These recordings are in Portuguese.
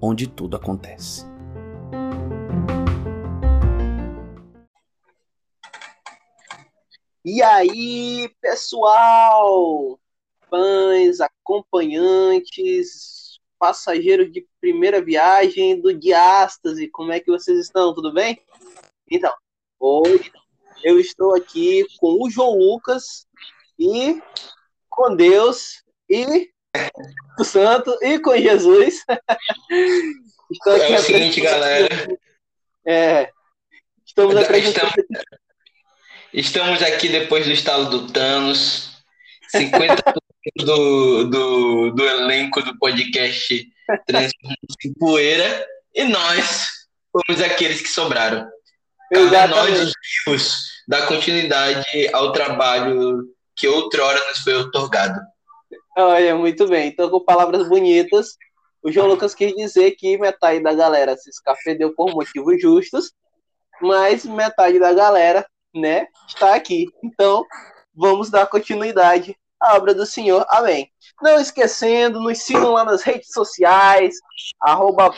onde tudo acontece. E aí, pessoal, fãs, acompanhantes, passageiros de primeira viagem do Diástase, como é que vocês estão? Tudo bem? Então, hoje eu estou aqui com o João Lucas e com Deus e com o Santo e com Jesus. estou aqui é o seguinte, galera. É, estamos apresentando. Estamos aqui depois do estalo do Thanos. 50% do, do, do elenco do podcast transformou-se em poeira. E nós fomos aqueles que sobraram. Cabe nós, os vivos, dar continuidade ao trabalho que outrora nos foi otorgado. Olha, muito bem. Então, com palavras bonitas, o João Lucas quis dizer que metade da galera se escafedeu por motivos justos, mas metade da galera né, está aqui. Então, vamos dar continuidade à obra do Senhor. Amém. Não esquecendo, nos sigam lá nas redes sociais, arroba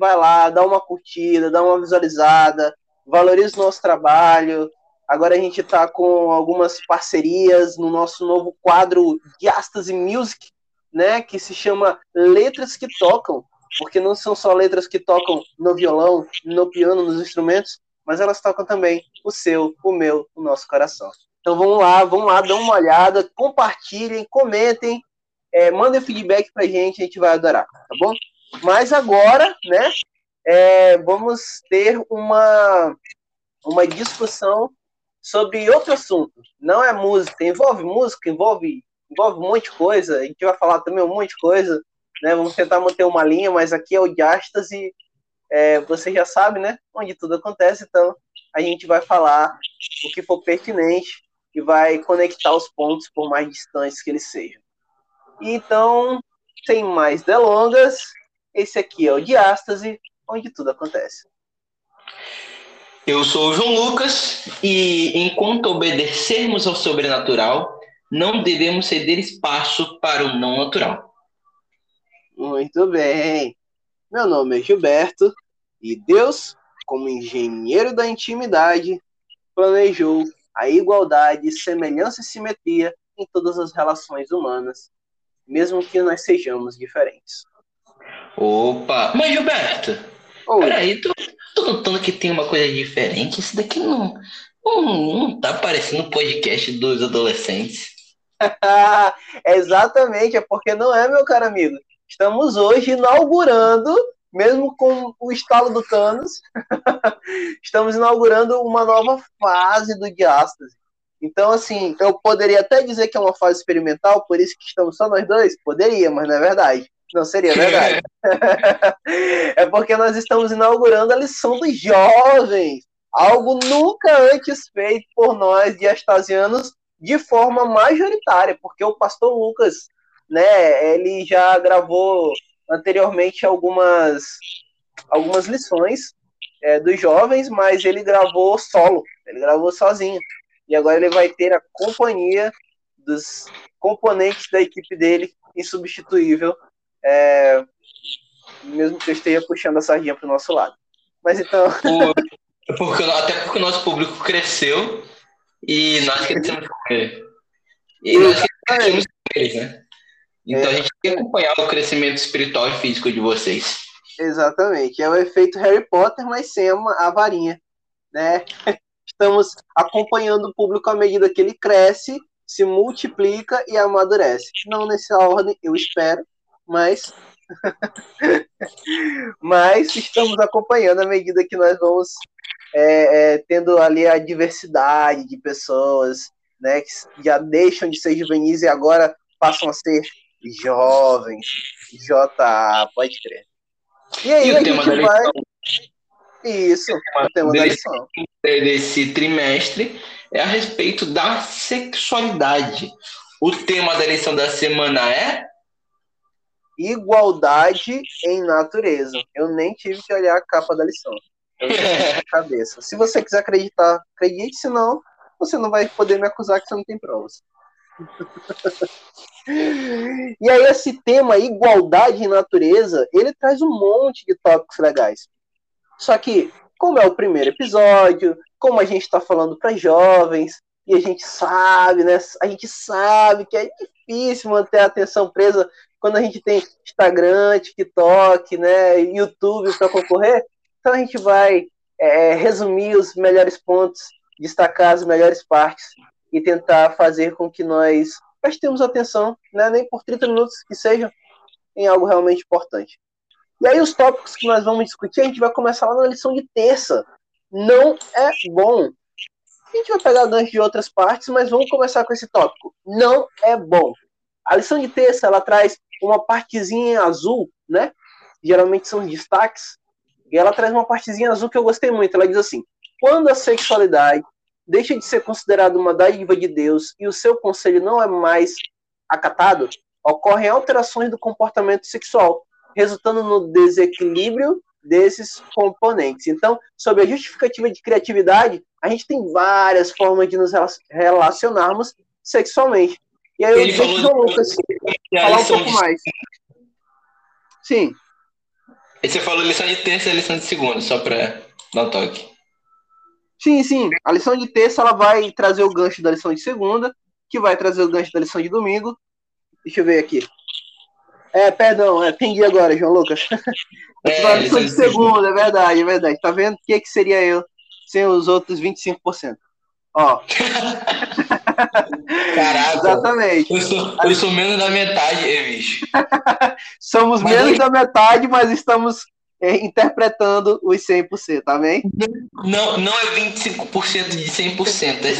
vai lá, dá uma curtida, dá uma visualizada, valorize o nosso trabalho. Agora a gente está com algumas parcerias no nosso novo quadro Diastase Music, né, que se chama Letras que Tocam, porque não são só letras que tocam no violão, no piano, nos instrumentos, mas elas tocam também o seu, o meu, o nosso coração. Então vamos lá, vamos lá, dão uma olhada, compartilhem, comentem, é, mandem feedback pra gente, a gente vai adorar, tá bom? Mas agora, né, é, vamos ter uma, uma discussão sobre outro assunto. Não é música, envolve música, envolve, envolve um monte de coisa, a gente vai falar também um monte de coisa, né? Vamos tentar manter uma linha, mas aqui é o Diástase é, você já sabe, né? Onde tudo acontece, então a gente vai falar o que for pertinente e vai conectar os pontos por mais distantes que eles sejam. Então, sem mais delongas, esse aqui é o Diástase, onde tudo acontece. Eu sou o João Lucas e enquanto obedecermos ao sobrenatural, não devemos ceder espaço para o não natural. Muito bem. Meu nome é Gilberto e Deus, como engenheiro da intimidade, planejou a igualdade, semelhança e simetria em todas as relações humanas, mesmo que nós sejamos diferentes. Opa! Mas Gilberto, Oi. peraí, tô, tô notando que tem uma coisa diferente. Isso daqui não, não, não tá parecendo um podcast dos adolescentes. exatamente, é porque não é, meu caro amigo. Estamos hoje inaugurando, mesmo com o estalo do Thanos, estamos inaugurando uma nova fase do Diástase. Então, assim, eu poderia até dizer que é uma fase experimental, por isso que estamos só nós dois? Poderia, mas não é verdade. Não seria verdade. é porque nós estamos inaugurando a lição dos jovens. Algo nunca antes feito por nós diastasianos de forma majoritária, porque o pastor Lucas né? Ele já gravou anteriormente algumas, algumas lições é, dos jovens, mas ele gravou solo, ele gravou sozinho. E agora ele vai ter a companhia dos componentes da equipe dele, insubstituível, é, mesmo que eu esteja puxando a sardinha para o nosso lado. Mas então. porque, até porque o nosso público cresceu e nós crescemos com ele. E nós crescemos com eles, né? Então é. a gente tem que acompanhar o crescimento espiritual e físico de vocês. Exatamente. É o efeito Harry Potter, mas sem a varinha. Né? Estamos acompanhando o público à medida que ele cresce, se multiplica e amadurece. Não nessa ordem, eu espero, mas. mas estamos acompanhando à medida que nós vamos é, é, tendo ali a diversidade de pessoas né, que já deixam de ser juvenis e agora passam a ser Jovens. JA, pode crer. E aí e a gente vai. Isso, o tema da lição. Desse trimestre é a respeito da sexualidade. O tema da lição da semana é igualdade em natureza. Eu nem tive que olhar a capa da lição. Eu na cabeça. Se você quiser acreditar, acredite, senão você não vai poder me acusar que você não tem provas. e aí esse tema igualdade em natureza, ele traz um monte de tópicos legais. Só que, como é o primeiro episódio, como a gente está falando para jovens, e a gente sabe, né? A gente sabe que é difícil manter a atenção presa quando a gente tem Instagram, TikTok, né, YouTube para concorrer. Então a gente vai é, resumir os melhores pontos, destacar as melhores partes e tentar fazer com que nós prestemos atenção, né, nem por 30 minutos que seja, em algo realmente importante. E aí os tópicos que nós vamos discutir, a gente vai começar lá na lição de terça. Não é bom. A gente vai pegar gancho de outras partes, mas vamos começar com esse tópico. Não é bom. A lição de terça, ela traz uma partezinha azul, né? Geralmente são destaques. E ela traz uma partezinha azul que eu gostei muito. Ela diz assim: quando a sexualidade deixa de ser considerada uma dádiva de Deus e o seu conselho não é mais acatado, ocorrem alterações do comportamento sexual, resultando no desequilíbrio desses componentes. Então, sobre a justificativa de criatividade, a gente tem várias formas de nos relacionarmos sexualmente. E aí eu deixo o João Lucas falar um pouco de... mais. Sim. E você falou lição de terça e lição de segunda, só para dar um toque. Sim, sim. A lição de terça ela vai trazer o gancho da lição de segunda, que vai trazer o gancho da lição de domingo. Deixa eu ver aqui. É, perdão, é, entendi agora, João Lucas. É, a lição de segunda, é verdade, é verdade. Tá vendo o que, que seria eu sem os outros 25%? Ó. Caraca. Exatamente. Eu sou, eu sou menos da metade, bicho. Somos mas menos da metade, mas estamos é, interpretando os 100%, tá bem? Não, não é 25% de 100%, é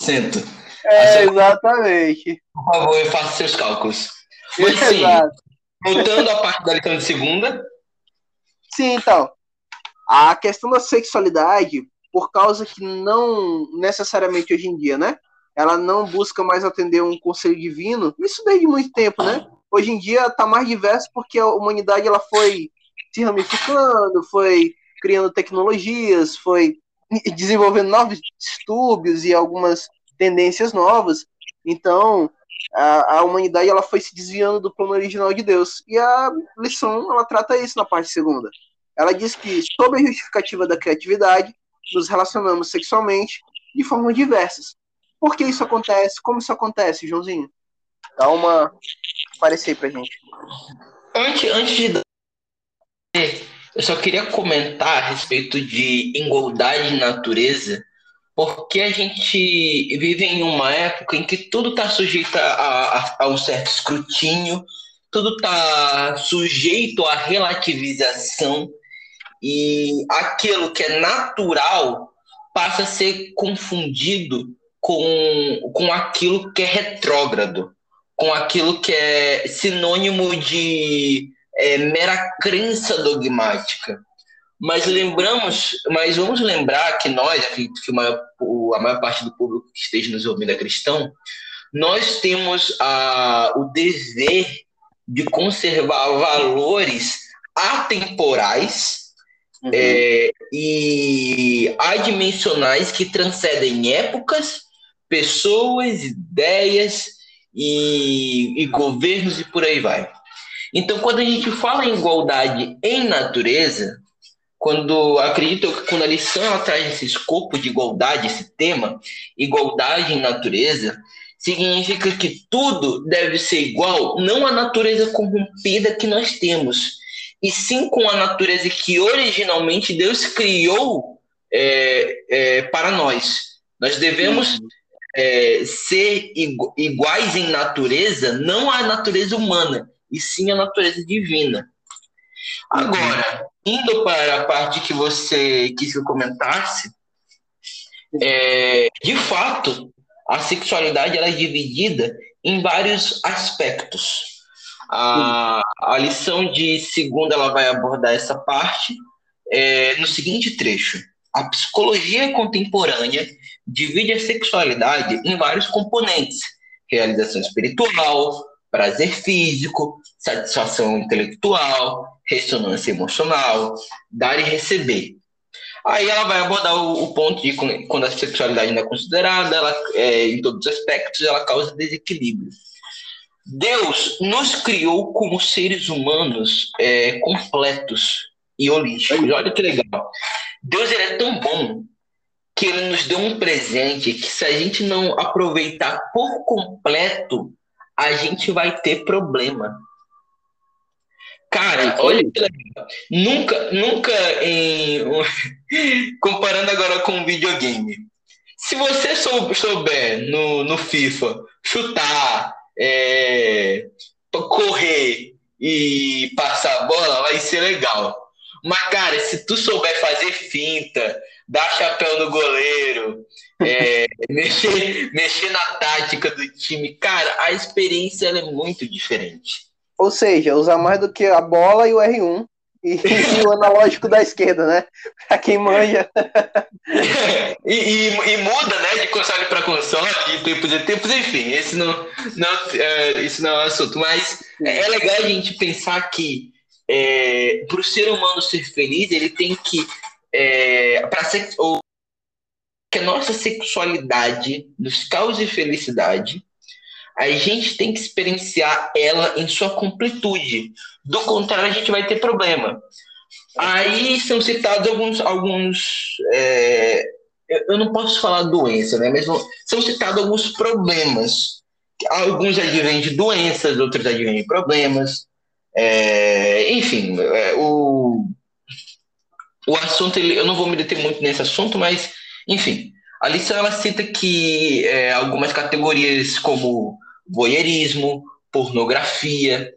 50%. É, exatamente. Por favor, faça seus cálculos. Mas sim, voltando à parte da lição de segunda. Sim, então. A questão da sexualidade por causa que não necessariamente hoje em dia, né? Ela não busca mais atender um conselho divino. Isso desde muito tempo, né? Hoje em dia está mais diverso porque a humanidade ela foi se ramificando, foi criando tecnologias, foi desenvolvendo novos distúrbios e algumas tendências novas. Então, a, a, humanidade ela foi se desviando do plano original de Deus. E a lição ela trata isso na parte segunda. Ela diz que, sob a justificativa da criatividade, nos relacionamos sexualmente de formas diversas. Por que isso acontece? Como isso acontece, Joãozinho? Dá uma parecer pra gente. Antes, antes de eu só queria comentar a respeito de igualdade de natureza, porque a gente vive em uma época em que tudo está sujeito a, a, a um certo escrutínio, tudo está sujeito à relativização e aquilo que é natural passa a ser confundido com, com aquilo que é retrógrado, com aquilo que é sinônimo de é, mera crença dogmática. Mas lembramos, mas vamos lembrar que nós, acredito que a maior, a maior parte do público que esteja nos ouvindo é cristão, nós temos a, o dever de conservar valores atemporais uhum. é, e adimensionais que transcendem épocas, pessoas, ideias e, e governos e por aí vai. Então, quando a gente fala em igualdade em natureza, quando acredito que quando a lição ela traz esse escopo de igualdade, esse tema, igualdade em natureza, significa que tudo deve ser igual, não à natureza corrompida que nós temos, e sim com a natureza que originalmente Deus criou é, é, para nós. Nós devemos é, ser iguais em natureza, não à natureza humana, e sim à natureza divina. Agora, indo para a parte que você quis que eu comentasse, é, de fato, a sexualidade ela é dividida em vários aspectos. A, a lição de segunda ela vai abordar essa parte é, no seguinte trecho: a psicologia contemporânea divide a sexualidade em vários componentes: realização espiritual, prazer físico, satisfação intelectual, ressonância emocional, dar e receber. Aí ela vai abordar o, o ponto de quando a sexualidade não é considerada, ela, é, em todos os aspectos, ela causa desequilíbrio. Deus nos criou como seres humanos é, completos e holísticos. Olha que legal. Deus ele é tão bom que ele nos deu um presente que se a gente não aproveitar por completo, a gente vai ter problema. Cara, olha que legal. Nunca, nunca em. Comparando agora com um videogame. Se você souber no, no FIFA chutar, é, correr e passar a bola, vai ser legal. Mas, cara, se tu souber fazer finta, dar chapéu no goleiro, é, mexer, mexer na tática do time, cara, a experiência é muito diferente. Ou seja, usar mais do que a bola e o R1 e, e o analógico da esquerda, né? Pra quem manja. e, e, e, muda, né, de console para console, de tempos e tempos, enfim, esse não, não, é, isso não é um assunto. Mas é, é legal a gente pensar que é, para o ser humano ser feliz, ele tem que. É, para ser, ou, que a nossa sexualidade nos cause felicidade, a gente tem que experienciar ela em sua completude. Do contrário, a gente vai ter problema. Aí são citados alguns. alguns é, eu não posso falar doença, né? Mas são citados alguns problemas. Alguns advêm de doenças, outros advêm de problemas. É, enfim, é, o, o assunto, eu não vou me deter muito nesse assunto, mas, enfim, a lição ela cita que é, algumas categorias como voyeurismo, pornografia,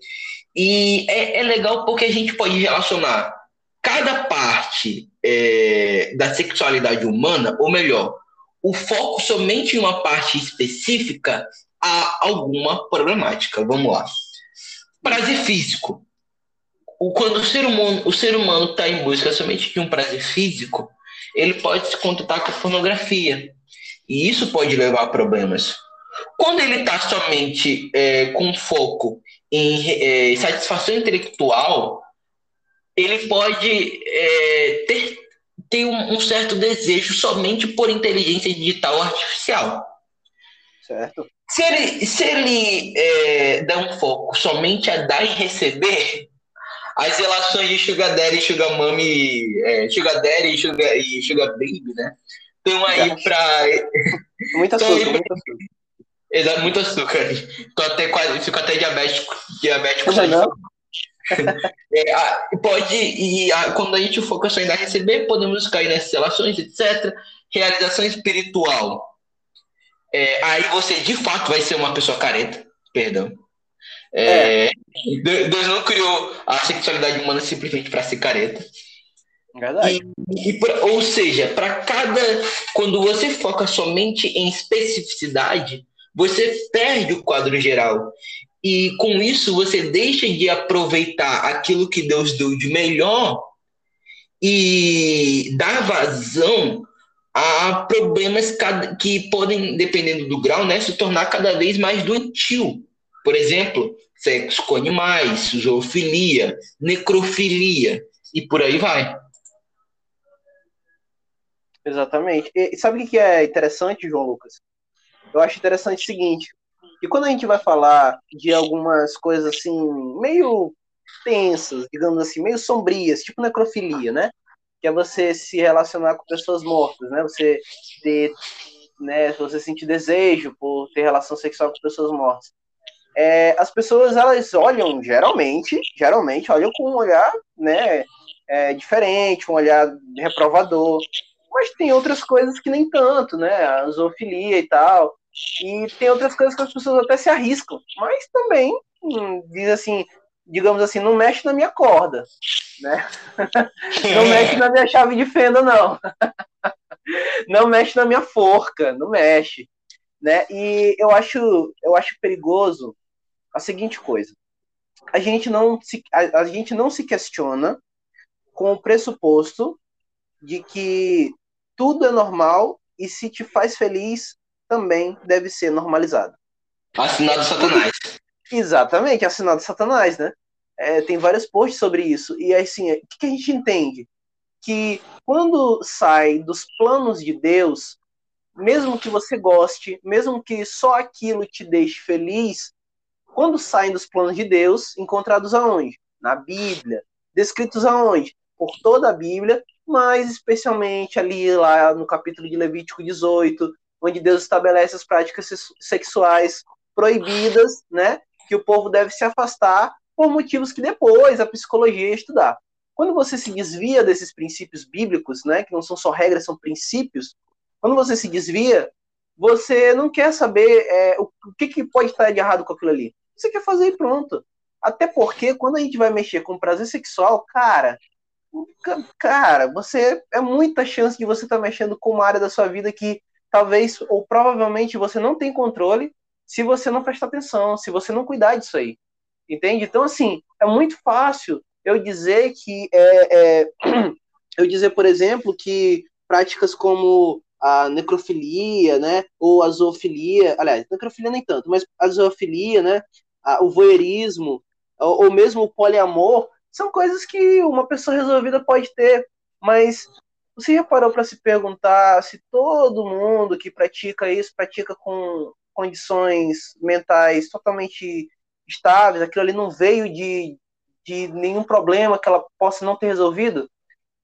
e é, é, legal porque a gente pode relacionar cada parte é, da sexualidade humana, ou melhor, o foco somente em uma parte específica a alguma problemática. Vamos lá. Prazer físico. O, quando o ser humano o ser humano está em busca somente de um prazer físico, ele pode se contentar com a pornografia. E isso pode levar a problemas. Quando ele está somente é, com foco em é, satisfação intelectual, ele pode é, ter, ter um, um, certo desejo somente por inteligência digital artificial. Certo. Se ele, se ele é, dá um foco somente a dar e receber, as relações de Sugar Daddy e Sugar Mommy, é, Sugar Daddy e Sugar, e Sugar Baby, né? Estão aí para. Muito açúcar, aí pra... Exato, muito açúcar. Tô até quase, fico até diabético. Diabético não, não. é, ah, pode, e a, quando a gente foca só em dar receber, podemos cair nessas relações, etc. Realização espiritual é, aí você de fato vai ser uma pessoa careta, perdão. É, é. Deus não criou a sexualidade humana simplesmente para ser careta. Verdade. E, e pra, ou seja, para cada. Quando você foca somente em especificidade, você perde o quadro geral. E com isso você deixa de aproveitar aquilo que Deus deu de melhor e dar vazão há problemas que podem, dependendo do grau, né, se tornar cada vez mais doentio. Por exemplo, sexo com animais, zoofilia, necrofilia e por aí vai. Exatamente. E sabe o que é interessante, João Lucas? Eu acho interessante o seguinte, que quando a gente vai falar de algumas coisas assim, meio tensas, digamos assim, meio sombrias, tipo necrofilia, né? que é você se relacionar com pessoas mortas, né? Você ter, né? Você sentir desejo por ter relação sexual com pessoas mortas. É, as pessoas elas olham geralmente, geralmente olham com um olhar, né? É, diferente, um olhar reprovador. Mas tem outras coisas que nem tanto, né? A zoofilia e tal. E tem outras coisas que as pessoas até se arriscam. Mas também hum, diz assim, digamos assim, não mexe na minha corda, né? Não mexe na minha chave de fenda, não. Não mexe na minha forca, não mexe. né? E eu acho, eu acho perigoso a seguinte coisa: a gente não se, a, a gente não se questiona com o pressuposto de que tudo é normal e se te faz feliz também deve ser normalizado. Assinado Satanás. Exatamente, assinado Satanás, né? É, tem vários posts sobre isso. E assim, o que a gente entende? Que quando sai dos planos de Deus, mesmo que você goste, mesmo que só aquilo te deixe feliz, quando saem dos planos de Deus, encontrados aonde? Na Bíblia. Descritos aonde? Por toda a Bíblia, mas especialmente ali lá no capítulo de Levítico 18, onde Deus estabelece as práticas sexuais proibidas, né? Que o povo deve se afastar por motivos que depois a psicologia ia estudar. Quando você se desvia desses princípios bíblicos, né, que não são só regras, são princípios, quando você se desvia, você não quer saber é, o, que, que pode estar de errado com aquilo ali. Você quer fazer e pronto. Até porque quando a gente vai mexer com prazer sexual, cara, cara, você é muita chance de você estar tá mexendo com uma área da sua vida que talvez ou provavelmente você não tem controle se você não prestar atenção, se você não cuidar disso aí. Entende? Então, assim, é muito fácil eu dizer que é, é eu dizer, por exemplo, que práticas como a necrofilia, né, ou a zoofilia, aliás, necrofilia nem tanto, mas a zoofilia, né, o voyeurismo, ou, ou mesmo o poliamor, são coisas que uma pessoa resolvida pode ter, mas você já parou para se perguntar se todo mundo que pratica isso pratica com condições mentais totalmente estáveis, aquilo ali não veio de, de nenhum problema que ela possa não ter resolvido?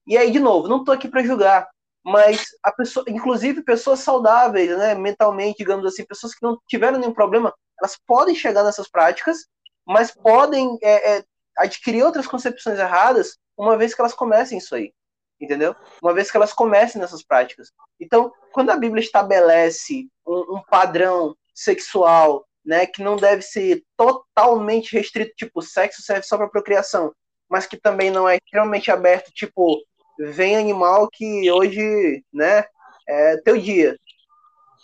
E aí, de novo, não estou aqui para julgar, mas a pessoa, inclusive pessoas saudáveis, né, mentalmente, digamos assim, pessoas que não tiveram nenhum problema, elas podem chegar nessas práticas, mas podem é, é, adquirir outras concepções erradas uma vez que elas comecem isso aí, entendeu? Uma vez que elas comecem nessas práticas. Então, quando a Bíblia estabelece um, um padrão sexual, né, que não deve ser totalmente restrito, tipo, sexo serve só para procriação, mas que também não é extremamente aberto, tipo, vem animal que hoje, né, é teu dia.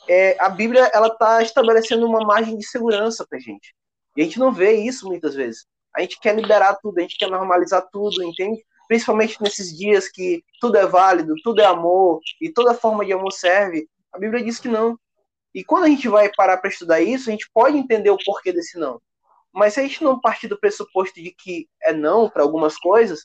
É, a Bíblia, ela tá estabelecendo uma margem de segurança pra gente. E a gente não vê isso muitas vezes. A gente quer liberar tudo, a gente quer normalizar tudo, entende? Principalmente nesses dias que tudo é válido, tudo é amor, e toda forma de amor serve. A Bíblia diz que não. E quando a gente vai parar para estudar isso, a gente pode entender o porquê desse não. Mas se a gente não partir do pressuposto de que é não para algumas coisas,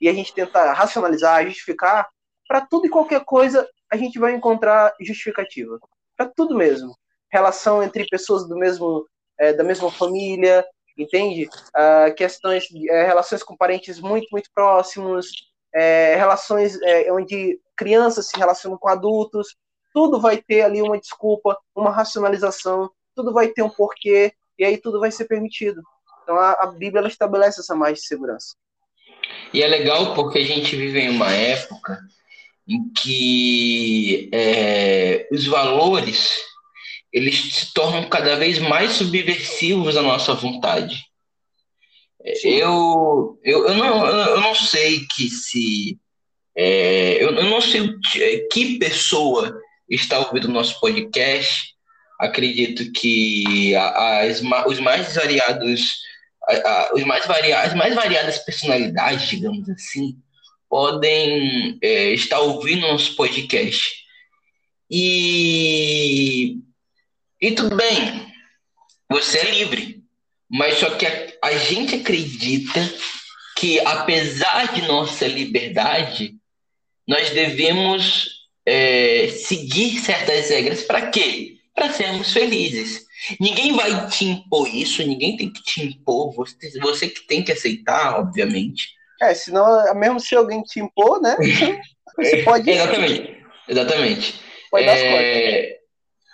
e a gente tenta racionalizar, justificar, para tudo e qualquer coisa a gente vai encontrar justificativa. Para tudo mesmo. Relação entre pessoas do mesmo, é, da mesma família, entende? Uh, questões, é, relações com parentes muito, muito próximos, é, relações é, onde crianças se relacionam com adultos, tudo vai ter ali uma desculpa, uma racionalização, tudo vai ter um porquê, e aí tudo vai ser permitido. Então a, a Bíblia ela estabelece essa margem de segurança. E é legal porque a gente vive em uma época em que os valores eles se tornam cada vez mais subversivos à nossa vontade. Eu, eu, eu, não, eu não sei que se. É, eu, eu não sei que pessoa está ouvindo o nosso podcast. Acredito que as, os mais variados os mais variados, as mais variadas personalidades, digamos assim, podem é, estar ouvindo nosso podcast. E, e tudo bem, você é livre, mas só que a, a gente acredita que, apesar de nossa liberdade, nós devemos é, seguir certas regras para quê? Para sermos felizes. Ninguém vai te impor isso, ninguém tem que te impor, você, você que tem que aceitar, obviamente. É, senão, mesmo se alguém te impor, né? Você pode. exatamente, exatamente. Pode dar é,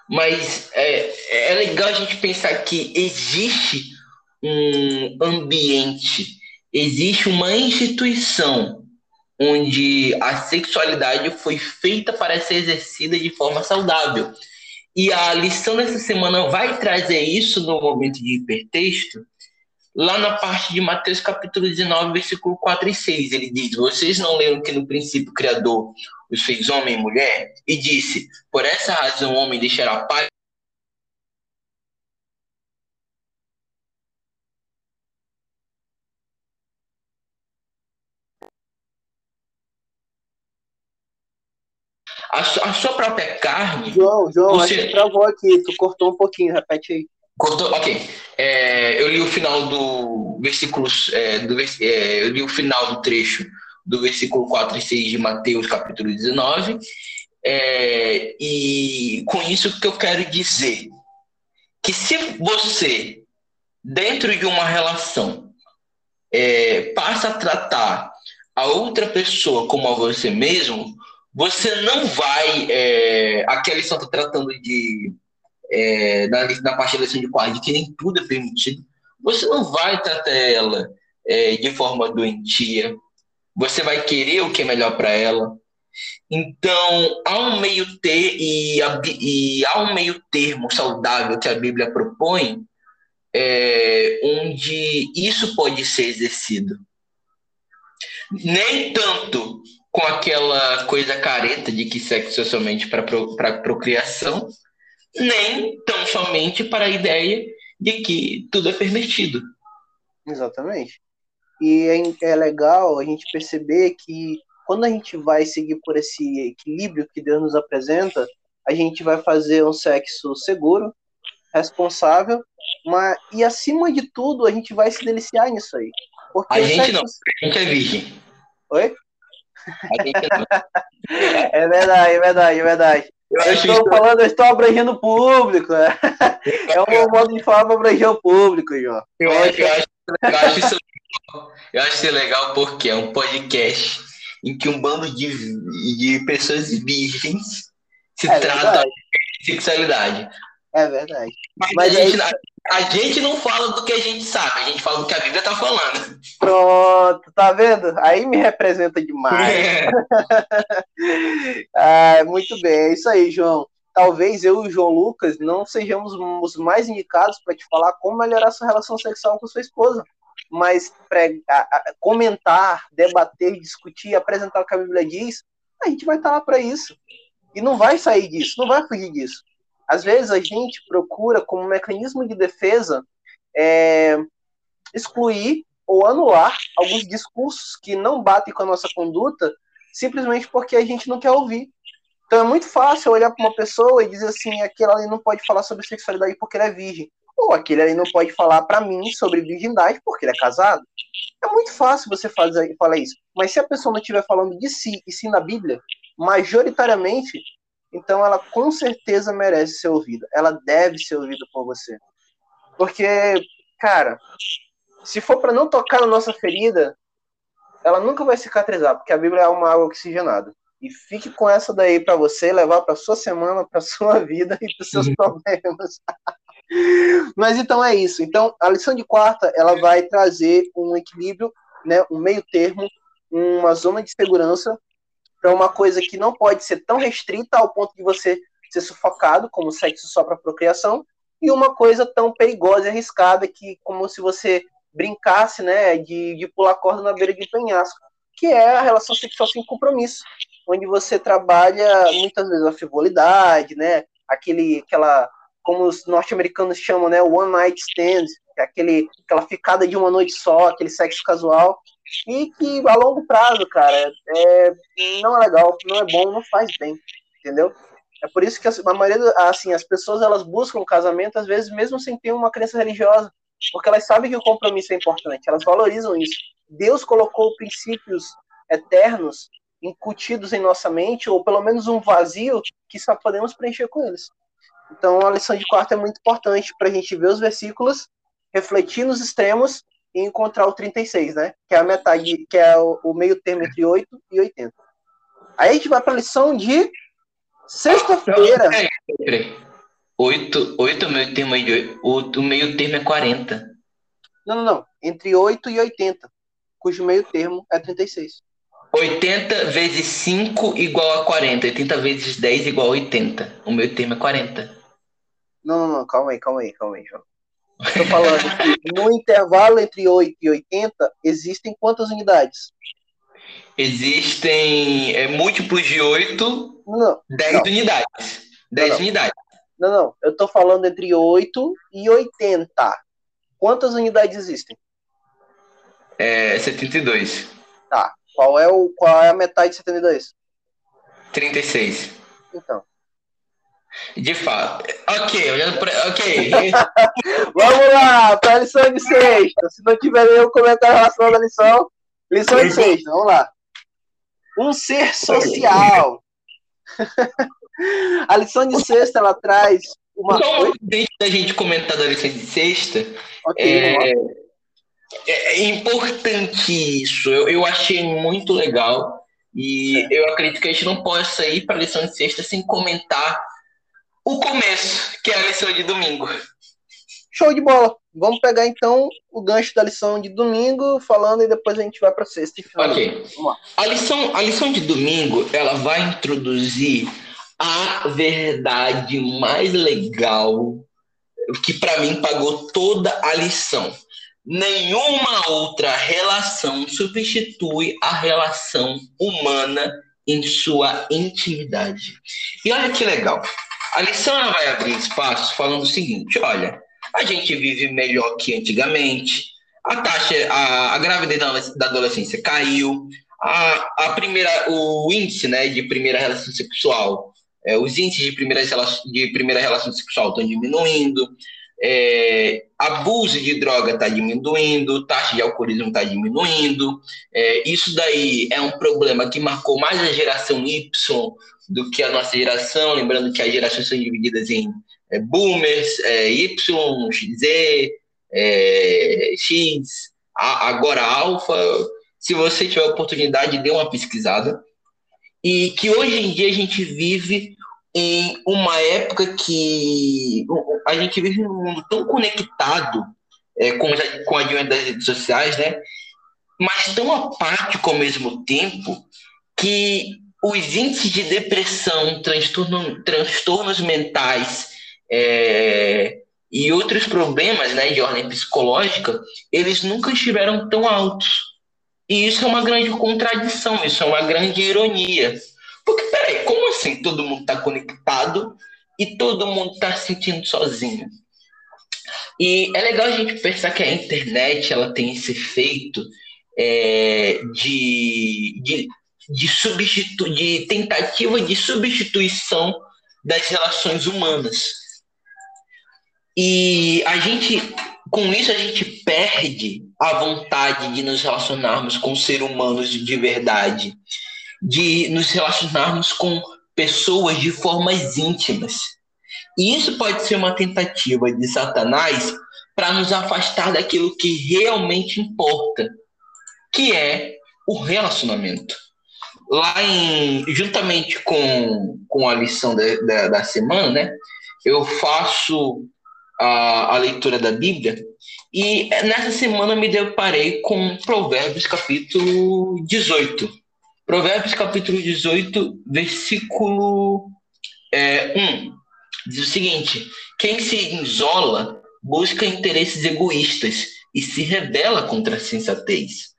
mas é, é legal a gente pensar que existe um ambiente, existe uma instituição onde a sexualidade foi feita para ser exercida de forma saudável. E a lição dessa semana vai trazer isso no momento de hipertexto, lá na parte de Mateus capítulo 19, versículo 4 e 6, ele diz: Vocês não leram que no princípio o Criador os fez homem e mulher? E disse: Por essa razão o homem deixará pai. A sua, a sua própria carne. João, João, você... a gente travou aqui, tu cortou um pouquinho, repete aí. Cortou? Ok. É, eu li o final do versículo. É, do, é, eu li o final do trecho do versículo 4 e 6 de Mateus, capítulo 19. É, e com isso que eu quero dizer que se você, dentro de uma relação, é, passa a tratar a outra pessoa como a você mesmo, você não vai. É, aqui lição está tratando de. É, da, da parte da lição de quadro, que nem tudo é permitido. Você não vai tratar ela é, de forma doentia. Você vai querer o que é melhor para ela. Então, há um meio ter e, e, há um meio termo saudável que a Bíblia propõe, é, onde isso pode ser exercido. Nem tanto com aquela coisa careta de que sexo é somente para pro, procriação, nem tão somente para a ideia de que tudo é permitido. Exatamente. E é, é legal a gente perceber que quando a gente vai seguir por esse equilíbrio que Deus nos apresenta, a gente vai fazer um sexo seguro, responsável, mas e acima de tudo a gente vai se deliciar nisso aí. Porque a gente sexo... não, a gente é virgem. Oi? é verdade, é verdade, é verdade. Eu, eu estou isso... falando, eu estou abrangendo o público. Né? É um modo de falar para abranger o público, João. Eu, acho, eu, acho, eu, acho isso, eu acho isso legal porque é um podcast em que um bando de, de pessoas virgens se é trata de sexualidade. É verdade. Mas, Mas a, gente, a, gente, não fala do que a gente sabe, a gente fala do que a Bíblia está falando. Pronto, tá vendo? Aí me representa demais. É. ah, muito bem, é isso aí, João. Talvez eu e o João Lucas não sejamos os mais indicados para te falar como melhorar sua relação sexual com sua esposa mas comentar, debater, discutir, apresentar o que a Bíblia diz, a gente vai estar lá para isso. E não vai sair disso, não vai fugir disso. Às vezes a gente procura, como mecanismo de defesa, é, excluir ou anular alguns discursos que não batem com a nossa conduta, simplesmente porque a gente não quer ouvir. Então é muito fácil olhar para uma pessoa e dizer assim: aquela ali não pode falar sobre sexualidade porque ela é virgem ou aquele ali não pode falar para mim sobre virgindade porque ele é casado. É muito fácil você fazer, falar isso. Mas se a pessoa não estiver falando de si e sim na Bíblia, majoritariamente, então ela com certeza merece ser ouvida. Ela deve ser ouvida por você. Porque, cara, se for para não tocar na nossa ferida, ela nunca vai cicatrizar, porque a Bíblia é uma água oxigenada. E fique com essa daí para você levar para sua semana, para sua vida e para seus problemas. Mas então é isso. Então a lição de quarta ela vai trazer um equilíbrio, né, um meio termo, uma zona de segurança para uma coisa que não pode ser tão restrita ao ponto de você ser sufocado, como sexo só para procriação, e uma coisa tão perigosa e arriscada que como se você brincasse, né, de, de pular corda na beira de um penhasco, que é a relação sexual sem compromisso, onde você trabalha muitas vezes a frivolidade, né, aquele aquela como os norte-americanos chamam, né, one night stand, é aquele, aquela ficada de uma noite só, aquele sexo casual, e que a longo prazo, cara, é, não é legal, não é bom, não faz bem, entendeu? É por isso que a maioria, assim, as pessoas elas buscam o casamento às vezes mesmo sem ter uma crença religiosa, porque elas sabem que o compromisso é importante, elas valorizam isso. Deus colocou princípios eternos incutidos em nossa mente, ou pelo menos um vazio que só podemos preencher com eles. Então, a lição de quarta é muito importante para a gente ver os versículos, refletir nos extremos e encontrar o 36, né? Que é a metade, que é o, o meio termo entre 8 e 80. Aí a gente vai para a lição de sexta-feira. 8, 8 é o meio termo aí, o meio termo é 40. Não, não, não. Entre 8 e 80, cujo meio termo é 36. 80 vezes 5 igual a 40. 80 vezes 10 igual a 80. O meu termo é 40. Não, não, não, calma aí, calma aí, calma aí, João. Estou falando que no intervalo entre 8 e 80 existem quantas unidades? Existem é, múltiplos de 8, não, 10 não. unidades. 10 não, unidades. Não, não, eu estou falando entre 8 e 80. Quantas unidades existem? É 72. Tá. Qual é, o, qual é a metade de 72? 36. Então. De fato. Ok, olhando pra... Ok. Vamos lá, para a lição de sexta. Se não tiver nenhum comentário relacionado à lição, lição de sexta, vamos lá. Um ser social. a lição de sexta, ela traz uma Só coisa... antes da gente comentar da lição de sexta, Ok, vamos lá. é, é importante isso. Eu, eu achei muito legal. E eu acredito que a gente não possa ir para a lição de sexta sem comentar o começo, que é a lição de domingo. Show de bola. Vamos pegar então o gancho da lição de domingo, falando, e depois a gente vai para sexta e final. Ok. Vamos lá. A lição, a lição de domingo, ela vai introduzir a verdade mais legal que para mim pagou toda a lição. Nenhuma outra relação substitui a relação humana em sua intimidade. E olha que legal. A lição ela vai abrir espaço falando o seguinte: olha, a gente vive melhor que antigamente, a taxa, a, a gravidez da, adolescência caiu, a, a primeira, o índice né, de primeira relação sexual, é, os índices de primeira, de primeira relação sexual estão diminuindo, é, abuso de droga está diminuindo, taxa de alcoolismo está diminuindo. É, isso daí é um problema que marcou mais a geração Y do que a nossa geração, lembrando que as gerações são divididas em é, boomers, é, Y, Z, é, X, a- agora alfa. Se você tiver oportunidade, dê uma pesquisada. E que hoje em dia a gente vive em uma época que a gente vive num mundo tão conectado é, com, com a advento das redes sociais, né? Mas tão apático ao mesmo tempo que os índices de depressão, transtorno, transtornos mentais é, e outros problemas né, de ordem psicológica, eles nunca estiveram tão altos. E isso é uma grande contradição, isso é uma grande ironia. Porque, peraí, como assim todo mundo está conectado e todo mundo está se sentindo sozinho? E é legal a gente pensar que a internet ela tem esse efeito é, de, de, de, substitu de tentativa de substituição das relações humanas. E a gente, com isso, a gente perde a vontade de nos relacionarmos com seres humanos de verdade, de nos relacionarmos com pessoas de formas íntimas. E isso pode ser uma tentativa de Satanás para nos afastar daquilo que realmente importa, que é o relacionamento. Lá em, juntamente com, com a lição da, da, semana, né, eu faço a, a leitura da Bíblia e nessa semana me deparei com Provérbios capítulo 18. Provérbios capítulo 18, versículo é, 1. Diz o seguinte: Quem se isola busca interesses egoístas e se rebela contra a sensatez.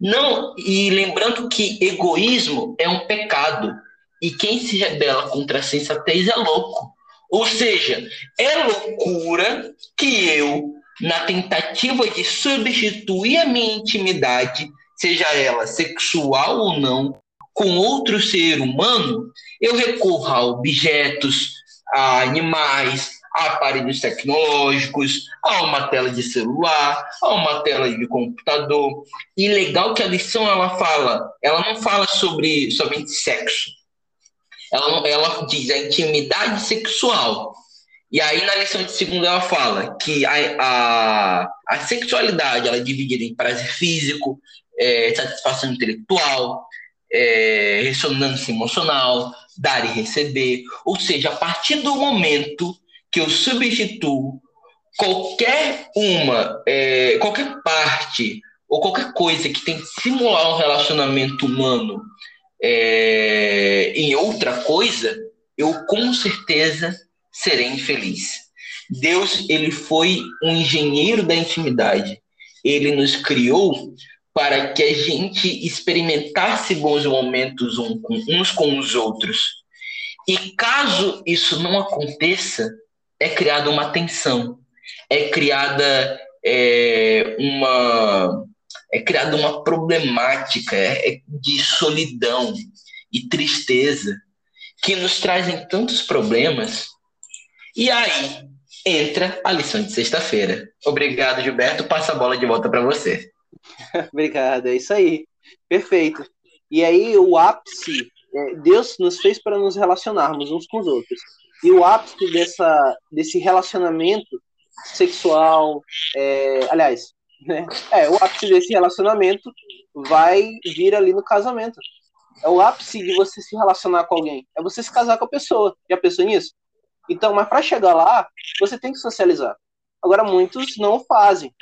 Não, e lembrando que egoísmo é um pecado e quem se rebela contra a sensatez é louco. Ou seja, é loucura que eu, na tentativa de substituir a minha intimidade, seja ela sexual ou não, com outro ser humano, eu recorra a objetos, a animais, aparelhos tecnológicos, a uma tela de celular, a uma tela de computador. E legal que a lição ela fala, ela não fala sobre somente sexo. Ela, ela diz a intimidade sexual. E aí na lição de segunda ela fala que a, a, a sexualidade ela é dividida em prazer físico, é, satisfação intelectual, é, ressonância emocional, dar e receber. Ou seja, a partir do momento que eu substituo qualquer uma, é, qualquer parte ou qualquer coisa que tem que simular um relacionamento humano é, em outra coisa, eu com certeza serei infeliz. Deus, ele foi um engenheiro da intimidade. Ele nos criou para que a gente experimentasse bons momentos uns com os outros. E caso isso não aconteça, é criada uma tensão, é criada é, uma é criada uma problemática é, de solidão e tristeza, que nos trazem tantos problemas. E aí entra a lição de sexta-feira. Obrigado, Gilberto. Passa a bola de volta para você. Obrigado, é isso aí. Perfeito. E aí, o ápice, é, Deus nos fez para nos relacionarmos uns com os outros. E o ápice dessa, desse relacionamento sexual, é, aliás, né, é, o ápice desse relacionamento vai vir ali no casamento. É o ápice de você se relacionar com alguém. É você se casar com a pessoa. Já pensou nisso? Então, mas para chegar lá, você tem que socializar. Agora, muitos não fazem,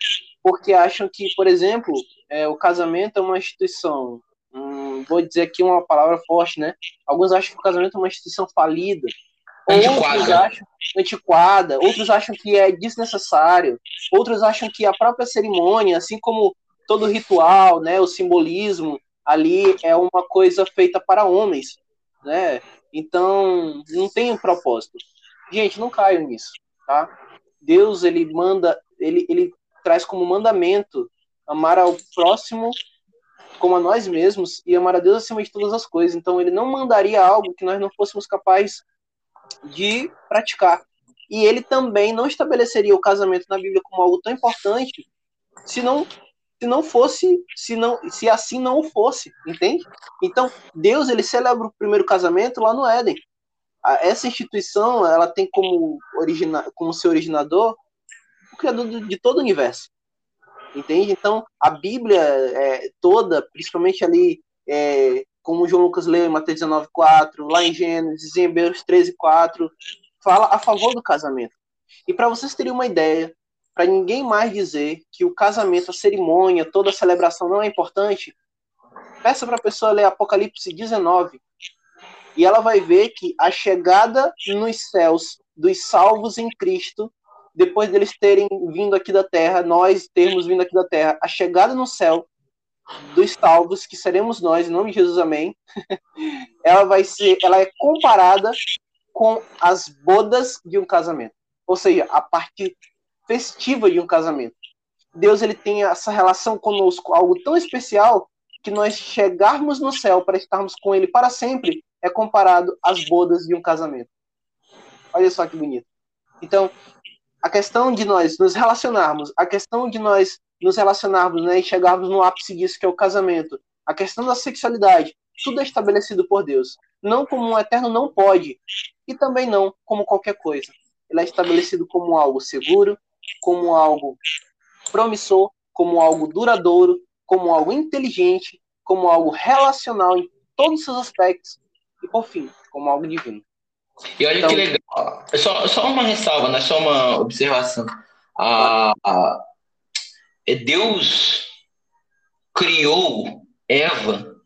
porque acham que, por exemplo, é, o casamento é uma instituição. Hum, vou dizer aqui uma palavra forte, né? Alguns acham que o casamento é uma instituição falida. Antiquada. Outros acham antiquada, outros acham que é desnecessário, outros acham que a própria cerimônia, assim como todo ritual, né, o simbolismo ali é uma coisa feita para homens, né? Então, não tem um propósito. Gente, não caio nisso, tá? Deus, ele manda, ele, ele traz como mandamento amar ao próximo como a nós mesmos e amar a Deus acima de todas as coisas. Então, ele não mandaria algo que nós não fôssemos capazes de praticar. E ele também não estabeleceria o casamento na Bíblia como algo tão importante se não se não fosse, se não, se assim não fosse, entende? Então, Deus ele celebra o primeiro casamento lá no Éden. Essa instituição, ela tem como origina, como seu originador o criador de todo o universo. Entende? Então, a Bíblia é, toda, principalmente ali é, como João Lucas leu em Mateus 19, 4, lá em Gênesis, em Hebreus 13, 4, fala a favor do casamento. E para vocês terem uma ideia, para ninguém mais dizer que o casamento, a cerimônia, toda a celebração não é importante, peça para a pessoa ler Apocalipse 19 e ela vai ver que a chegada nos céus dos salvos em Cristo, depois deles terem vindo aqui da terra, nós termos vindo aqui da terra, a chegada no céu dos salvos, que seremos nós, em nome de Jesus, amém. ela vai ser, ela é comparada com as bodas de um casamento. Ou seja, a parte festiva de um casamento. Deus ele tem essa relação conosco, algo tão especial que nós chegarmos no céu para estarmos com ele para sempre é comparado às bodas de um casamento. Olha só que bonito. Então, a questão de nós nos relacionarmos, a questão de nós nos relacionarmos né, e chegarmos no ápice disso, que é o casamento. A questão da sexualidade, tudo é estabelecido por Deus. Não como um eterno não pode, e também não como qualquer coisa. Ele é estabelecido como algo seguro, como algo promissor, como algo duradouro, como algo inteligente, como algo relacional em todos os seus aspectos, e por fim, como algo divino. E olha então, que legal, só, só uma ressalva, não é só uma observação. A, a, é Deus criou Eva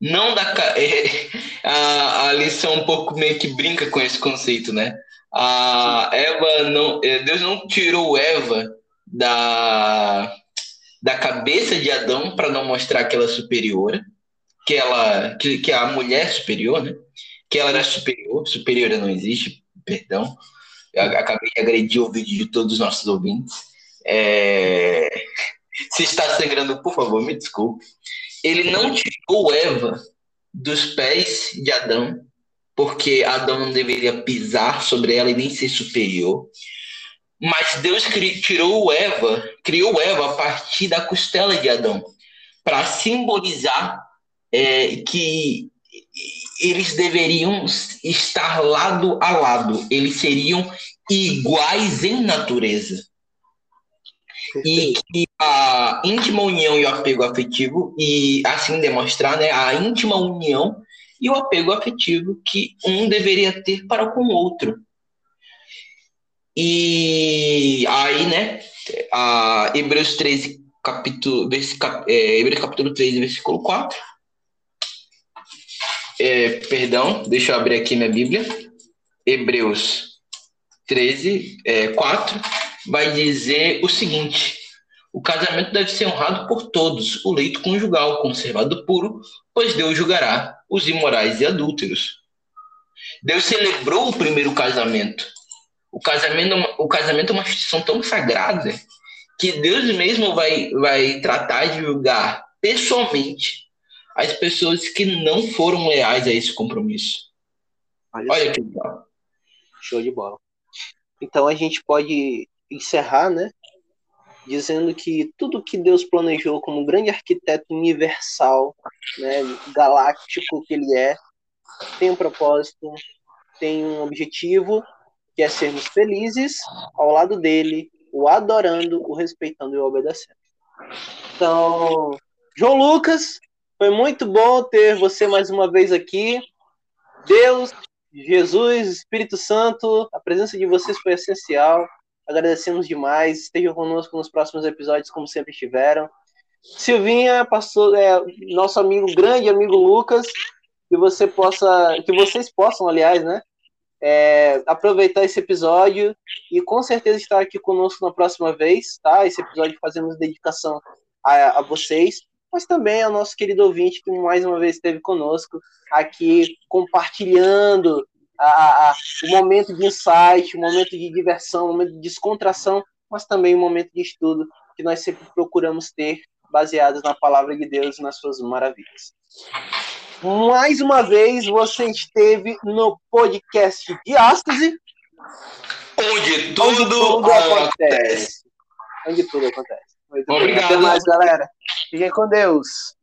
não da é, a, a lição um pouco meio que brinca com esse conceito, né? A Eva não, é, Deus não tirou Eva da da cabeça de Adão para não mostrar que ela é superior, que ela que, que a mulher é superior, né? Que ela era superior, superior não existe, perdão. Eu acabei de agredir o vídeo de todos os nossos ouvintes. É... Se está sangrando, por favor, me desculpe. Ele não tirou Eva dos pés de Adão, porque Adão não deveria pisar sobre ela e nem ser superior. Mas Deus tirou Eva, criou Eva a partir da costela de Adão, para simbolizar é, que eles deveriam estar lado a lado, eles seriam iguais em natureza e que a íntima união e o apego afetivo, e assim demonstrar né, a íntima união e o apego afetivo que um deveria ter para com o outro. E aí, né, a Hebreus 13, capítulo, é, Hebreus capítulo 13, versículo 4. É, perdão, deixa eu abrir aqui minha Bíblia. Hebreus 13, é, 4 vai dizer o seguinte: o casamento deve ser honrado por todos, o leito conjugal conservado puro, pois Deus julgará os imorais e adúlteros. Deus celebrou o primeiro casamento. O casamento, o casamento é uma instituição tão sagrada que Deus mesmo vai, vai tratar de julgar pessoalmente as pessoas que não foram leais a esse compromisso. Olha, Olha que legal. Show de bola. Então a gente pode encerrar, né? Dizendo que tudo que Deus planejou como grande arquiteto universal, né, galáctico que ele é, tem um propósito, tem um objetivo, que é sermos felizes ao lado dele, o adorando, o respeitando e o obedecendo. Então, João Lucas, foi muito bom ter você mais uma vez aqui. Deus, Jesus, Espírito Santo, a presença de vocês foi essencial. Agradecemos demais. Estejam conosco nos próximos episódios, como sempre estiveram. Silvinha, passou, é, nosso amigo, grande amigo Lucas, que você possa, que vocês possam, aliás, né, é, aproveitar esse episódio e com certeza estar aqui conosco na próxima vez, tá? Esse episódio fazemos dedicação a, a vocês, mas também ao nosso querido ouvinte que mais uma vez esteve conosco aqui compartilhando a, a, o momento de insight, o momento de diversão, o momento de descontração, mas também o momento de estudo que nós sempre procuramos ter baseados na palavra de Deus e nas suas maravilhas. Mais uma vez você esteve no podcast de Ástase. Onde tudo, onde tudo acontece. acontece. Onde tudo acontece. Muito Obrigado. Bem. Até mais, galera. Fiquem com Deus.